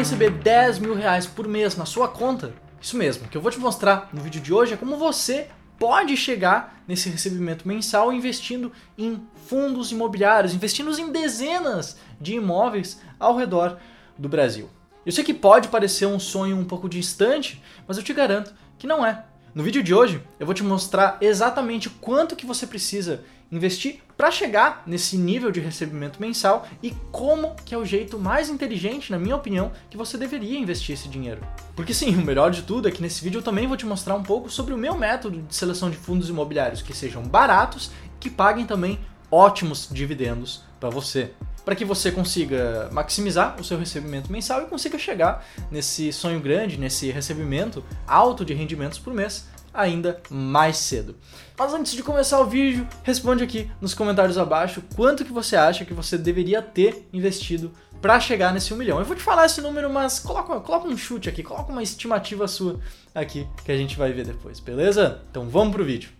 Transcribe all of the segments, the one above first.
receber 10 mil reais por mês na sua conta? Isso mesmo, o que eu vou te mostrar no vídeo de hoje é como você pode chegar nesse recebimento mensal investindo em fundos imobiliários, investindo em dezenas de imóveis ao redor do Brasil. Eu sei que pode parecer um sonho um pouco distante, mas eu te garanto que não é. No vídeo de hoje, eu vou te mostrar exatamente quanto que você precisa investir para chegar nesse nível de recebimento mensal e como que é o jeito mais inteligente, na minha opinião, que você deveria investir esse dinheiro. Porque sim, o melhor de tudo é que nesse vídeo eu também vou te mostrar um pouco sobre o meu método de seleção de fundos imobiliários que sejam baratos, que paguem também ótimos dividendos para você para que você consiga maximizar o seu recebimento mensal e consiga chegar nesse sonho grande, nesse recebimento alto de rendimentos por mês ainda mais cedo. Mas antes de começar o vídeo, responde aqui nos comentários abaixo quanto que você acha que você deveria ter investido para chegar nesse 1 milhão. Eu vou te falar esse número, mas coloca, coloca um chute aqui, coloca uma estimativa sua aqui que a gente vai ver depois, beleza? Então vamos pro vídeo.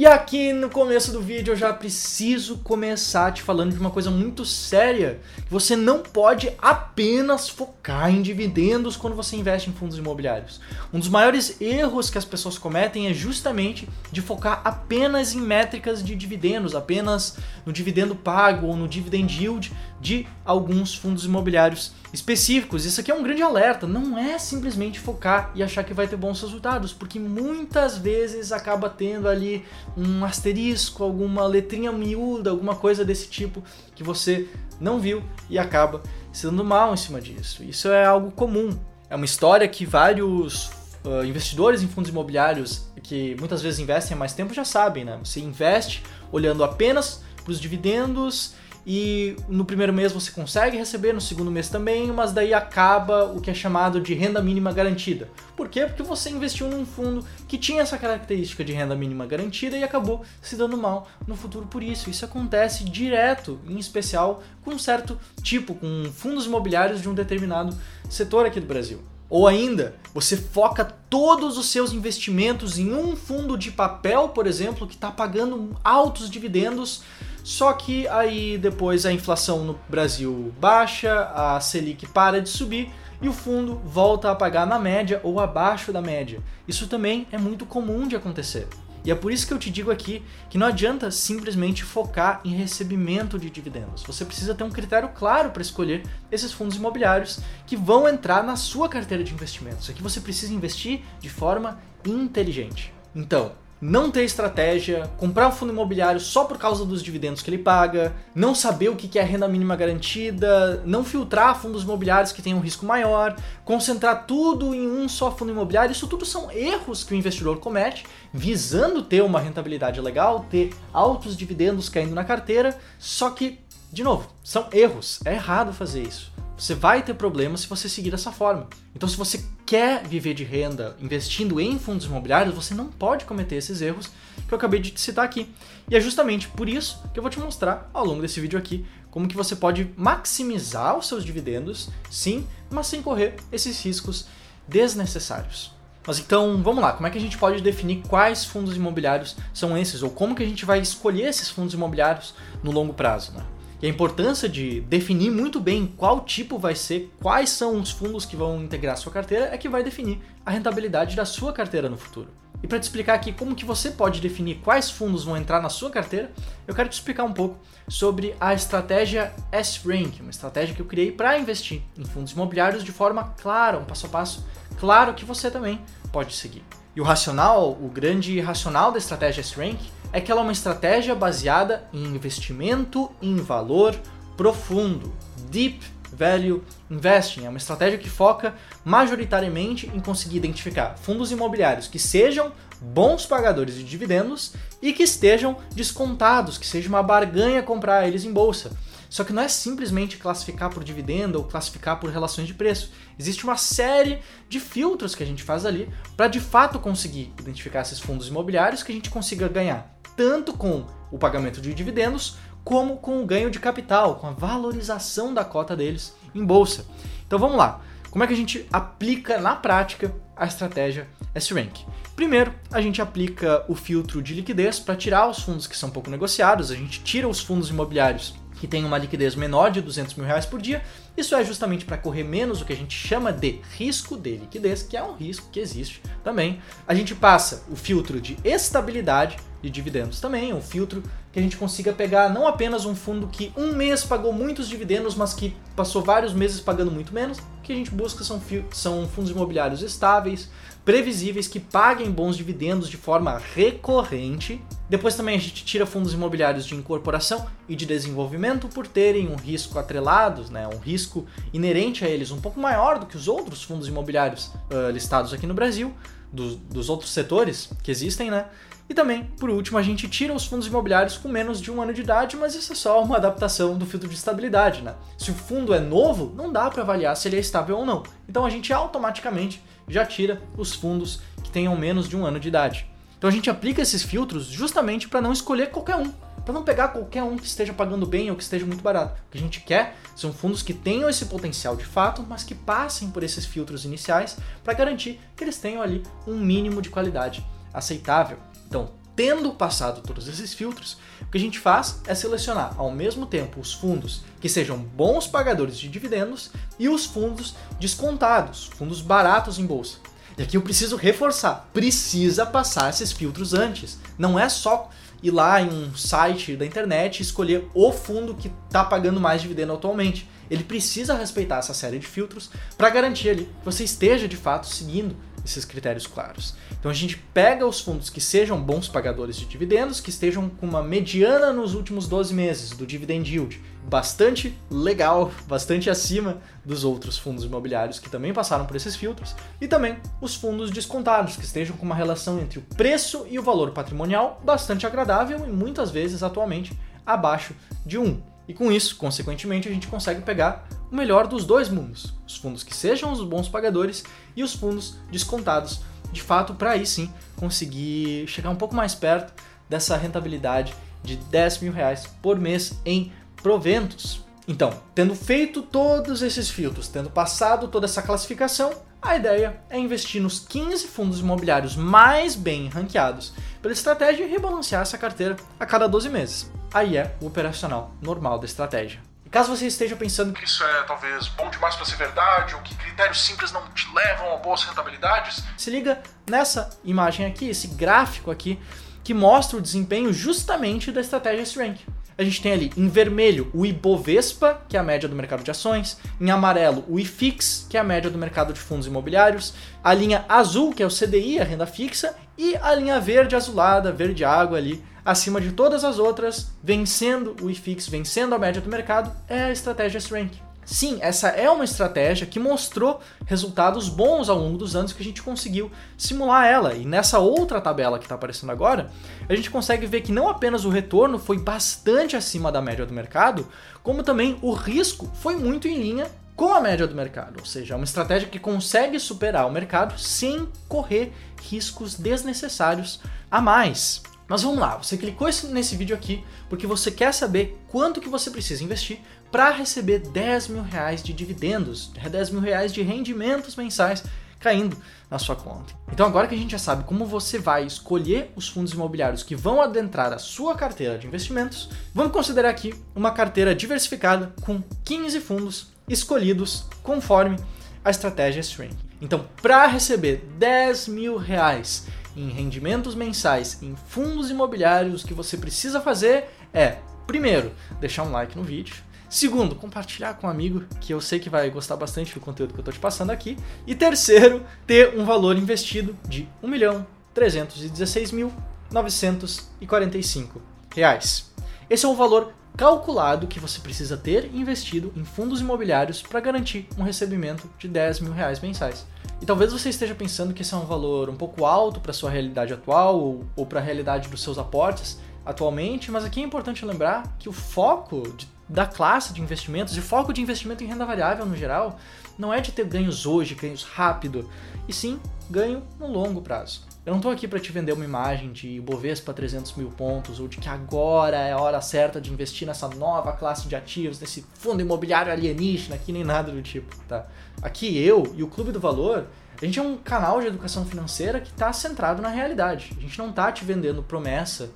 E aqui no começo do vídeo eu já preciso começar te falando de uma coisa muito séria. Você não pode apenas focar em dividendos quando você investe em fundos imobiliários. Um dos maiores erros que as pessoas cometem é justamente de focar apenas em métricas de dividendos, apenas no dividendo pago ou no dividend yield de alguns fundos imobiliários específicos. Isso aqui é um grande alerta, não é simplesmente focar e achar que vai ter bons resultados, porque muitas vezes acaba tendo ali um asterisco, alguma letrinha miúda, alguma coisa desse tipo que você não viu e acaba se dando mal em cima disso. Isso é algo comum. É uma história que vários uh, investidores em fundos imobiliários que muitas vezes investem há mais tempo já sabem, né? Você investe olhando apenas para os dividendos e no primeiro mês você consegue receber, no segundo mês também, mas daí acaba o que é chamado de renda mínima garantida. Por quê? Porque você investiu num fundo que tinha essa característica de renda mínima garantida e acabou se dando mal no futuro por isso. Isso acontece direto, em especial com um certo tipo, com fundos imobiliários de um determinado setor aqui do Brasil. Ou ainda, você foca todos os seus investimentos em um fundo de papel, por exemplo, que está pagando altos dividendos só que aí depois a inflação no Brasil baixa, a Selic para de subir e o fundo volta a pagar na média ou abaixo da média. Isso também é muito comum de acontecer. E é por isso que eu te digo aqui que não adianta simplesmente focar em recebimento de dividendos. Você precisa ter um critério claro para escolher esses fundos imobiliários que vão entrar na sua carteira de investimentos. Aqui você precisa investir de forma inteligente. Então, não ter estratégia, comprar um fundo imobiliário só por causa dos dividendos que ele paga, não saber o que é renda mínima garantida, não filtrar fundos imobiliários que tenham um risco maior, concentrar tudo em um só fundo imobiliário, isso tudo são erros que o investidor comete, visando ter uma rentabilidade legal, ter altos dividendos caindo na carteira, só que, de novo, são erros, é errado fazer isso. Você vai ter problemas se você seguir dessa forma. Então, se você quer viver de renda investindo em fundos imobiliários, você não pode cometer esses erros que eu acabei de te citar aqui. E é justamente por isso que eu vou te mostrar ao longo desse vídeo aqui como que você pode maximizar os seus dividendos, sim, mas sem correr esses riscos desnecessários. Mas então, vamos lá, como é que a gente pode definir quais fundos imobiliários são esses ou como que a gente vai escolher esses fundos imobiliários no longo prazo, né? E a importância de definir muito bem qual tipo vai ser, quais são os fundos que vão integrar a sua carteira, é que vai definir a rentabilidade da sua carteira no futuro. E para te explicar aqui como que você pode definir quais fundos vão entrar na sua carteira, eu quero te explicar um pouco sobre a estratégia S-Rank, uma estratégia que eu criei para investir em fundos imobiliários de forma clara, um passo a passo claro que você também pode seguir. E o racional, o grande racional da estratégia S-Rank é que ela é uma estratégia baseada em investimento em valor profundo, deep value investing. É uma estratégia que foca majoritariamente em conseguir identificar fundos imobiliários que sejam bons pagadores de dividendos e que estejam descontados, que seja uma barganha comprar eles em bolsa. Só que não é simplesmente classificar por dividendo ou classificar por relações de preço. Existe uma série de filtros que a gente faz ali para de fato conseguir identificar esses fundos imobiliários que a gente consiga ganhar tanto com o pagamento de dividendos como com o ganho de capital, com a valorização da cota deles em bolsa. Então vamos lá. como é que a gente aplica na prática a estratégia S-Rank? Primeiro, a gente aplica o filtro de liquidez para tirar os fundos que são pouco negociados, a gente tira os fundos imobiliários que têm uma liquidez menor de 200 mil reais por dia. Isso é justamente para correr menos o que a gente chama de risco de liquidez, que é um risco que existe também. A gente passa o filtro de estabilidade de dividendos também, um filtro que a gente consiga pegar não apenas um fundo que um mês pagou muitos dividendos, mas que passou vários meses pagando muito menos. O que a gente busca são, são fundos imobiliários estáveis, previsíveis, que paguem bons dividendos de forma recorrente. Depois também a gente tira fundos imobiliários de incorporação e de desenvolvimento por terem um risco atrelados, né, um risco inerente a eles um pouco maior do que os outros fundos imobiliários uh, listados aqui no Brasil, dos, outros setores que existem, né? E também, por último, a gente tira os fundos imobiliários com menos de um ano de idade, mas isso é só uma adaptação do filtro de estabilidade, né? Se o fundo é novo, não dá para avaliar se ele é estável ou não. Então a gente automaticamente já tira os fundos que tenham menos de um ano de idade. Então a gente aplica esses filtros justamente para não escolher qualquer um, para não pegar qualquer um que esteja pagando bem ou que esteja muito barato. O que a gente quer são fundos que tenham esse potencial de fato, mas que passem por esses filtros iniciais para garantir que eles tenham ali um mínimo de qualidade aceitável. Então, tendo passado todos esses filtros, o que a gente faz é selecionar ao mesmo tempo os fundos que sejam bons pagadores de dividendos e os fundos descontados, fundos baratos em bolsa. E aqui eu preciso reforçar, precisa passar esses filtros antes. Não é só ir lá em um site da internet e escolher o fundo que está pagando mais dividendo atualmente. Ele precisa respeitar essa série de filtros para garantir ali que você esteja de fato seguindo esses critérios claros. Então a gente pega os fundos que sejam bons pagadores de dividendos, que estejam com uma mediana nos últimos 12 meses do dividend yield, bastante legal, bastante acima dos outros fundos imobiliários que também passaram por esses filtros, e também os fundos descontados, que estejam com uma relação entre o preço e o valor patrimonial bastante agradável e muitas vezes atualmente abaixo de 1. E com isso, consequentemente, a gente consegue pegar o melhor dos dois mundos: os fundos que sejam os bons pagadores e os fundos descontados, de fato, para aí sim conseguir chegar um pouco mais perto dessa rentabilidade de 10 mil reais por mês em proventos. Então, tendo feito todos esses filtros, tendo passado toda essa classificação, a ideia é investir nos 15 fundos imobiliários mais bem ranqueados pela estratégia e rebalancear essa carteira a cada 12 meses. Aí é o operacional normal da estratégia. Caso você esteja pensando que isso é talvez bom demais para ser verdade, ou que critérios simples não te levam a boas rentabilidades, se liga nessa imagem aqui, esse gráfico aqui, que mostra o desempenho justamente da estratégia S-Rank. A gente tem ali em vermelho o Ibovespa, que é a média do mercado de ações, em amarelo o IFIX, que é a média do mercado de fundos imobiliários, a linha azul, que é o CDI, a renda fixa, e a linha verde azulada, verde água ali, acima de todas as outras, vencendo o IFIX, vencendo a média do mercado, é a estratégia S-Rank. Sim, essa é uma estratégia que mostrou resultados bons ao longo dos anos que a gente conseguiu simular ela. E nessa outra tabela que está aparecendo agora, a gente consegue ver que não apenas o retorno foi bastante acima da média do mercado, como também o risco foi muito em linha com a média do mercado. Ou seja, é uma estratégia que consegue superar o mercado sem correr riscos desnecessários a mais. Mas vamos lá, você clicou nesse vídeo aqui porque você quer saber quanto que você precisa investir para receber 10 mil reais de dividendos, 10 mil reais de rendimentos mensais caindo na sua conta. Então agora que a gente já sabe como você vai escolher os fundos imobiliários que vão adentrar a sua carteira de investimentos, vamos considerar aqui uma carteira diversificada com 15 fundos escolhidos conforme a estratégia String. Então, para receber 10 mil reais em rendimentos mensais em fundos imobiliários, o que você precisa fazer é, primeiro, deixar um like no vídeo. Segundo, compartilhar com um amigo que eu sei que vai gostar bastante do conteúdo que eu estou te passando aqui. E terceiro, ter um valor investido de 1.316.945 reais. Esse é o valor calculado que você precisa ter investido em fundos imobiliários para garantir um recebimento de 10 mil reais mensais. E talvez você esteja pensando que esse é um valor um pouco alto para sua realidade atual ou, ou para a realidade dos seus aportes atualmente, mas aqui é importante lembrar que o foco de, da classe de investimentos e foco de investimento em renda variável no geral não é de ter ganhos hoje, ganhos rápido, e sim ganho no longo prazo. Eu não tô aqui para te vender uma imagem de Bovespa 300 mil pontos ou de que agora é a hora certa de investir nessa nova classe de ativos, nesse fundo imobiliário alienígena aqui, nem nada do tipo, tá? Aqui eu e o Clube do Valor, a gente é um canal de educação financeira que está centrado na realidade. A gente não tá te vendendo promessa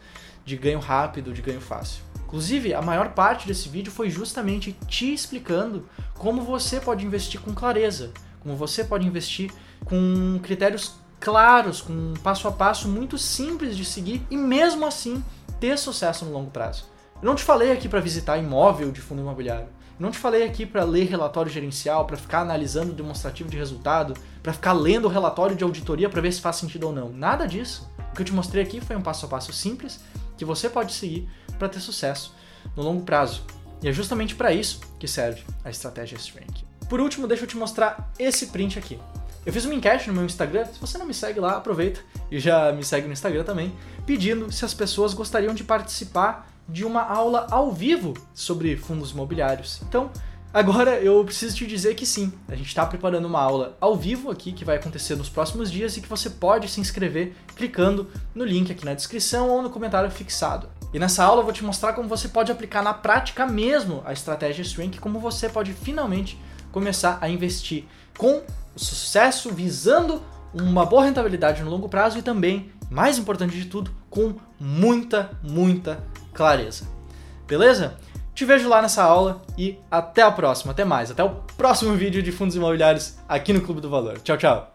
de ganho rápido, de ganho fácil. Inclusive, a maior parte desse vídeo foi justamente te explicando como você pode investir com clareza, como você pode investir com critérios claros, com um passo a passo muito simples de seguir e mesmo assim ter sucesso no longo prazo. Eu não te falei aqui para visitar imóvel de fundo imobiliário. Eu não te falei aqui para ler relatório gerencial, para ficar analisando o demonstrativo de resultado, para ficar lendo o relatório de auditoria para ver se faz sentido ou não. Nada disso. O que eu te mostrei aqui foi um passo a passo simples que você pode seguir para ter sucesso no longo prazo. E é justamente para isso que serve a estratégia Strength. Por último, deixa eu te mostrar esse print aqui. Eu fiz uma enquete no meu Instagram, se você não me segue lá, aproveita e já me segue no Instagram também, pedindo se as pessoas gostariam de participar de uma aula ao vivo sobre fundos imobiliários. Então, agora eu preciso te dizer que sim, a gente está preparando uma aula ao vivo aqui que vai acontecer nos próximos dias e que você pode se inscrever clicando no link aqui na descrição ou no comentário fixado. E nessa aula eu vou te mostrar como você pode aplicar na prática mesmo a estratégia Strength, como você pode finalmente começar a investir com sucesso visando uma boa rentabilidade no longo prazo e também, mais importante de tudo, com muita, muita clareza. Beleza? Te vejo lá nessa aula e até a próxima, até mais, até o próximo vídeo de fundos imobiliários aqui no Clube do Valor. Tchau, tchau.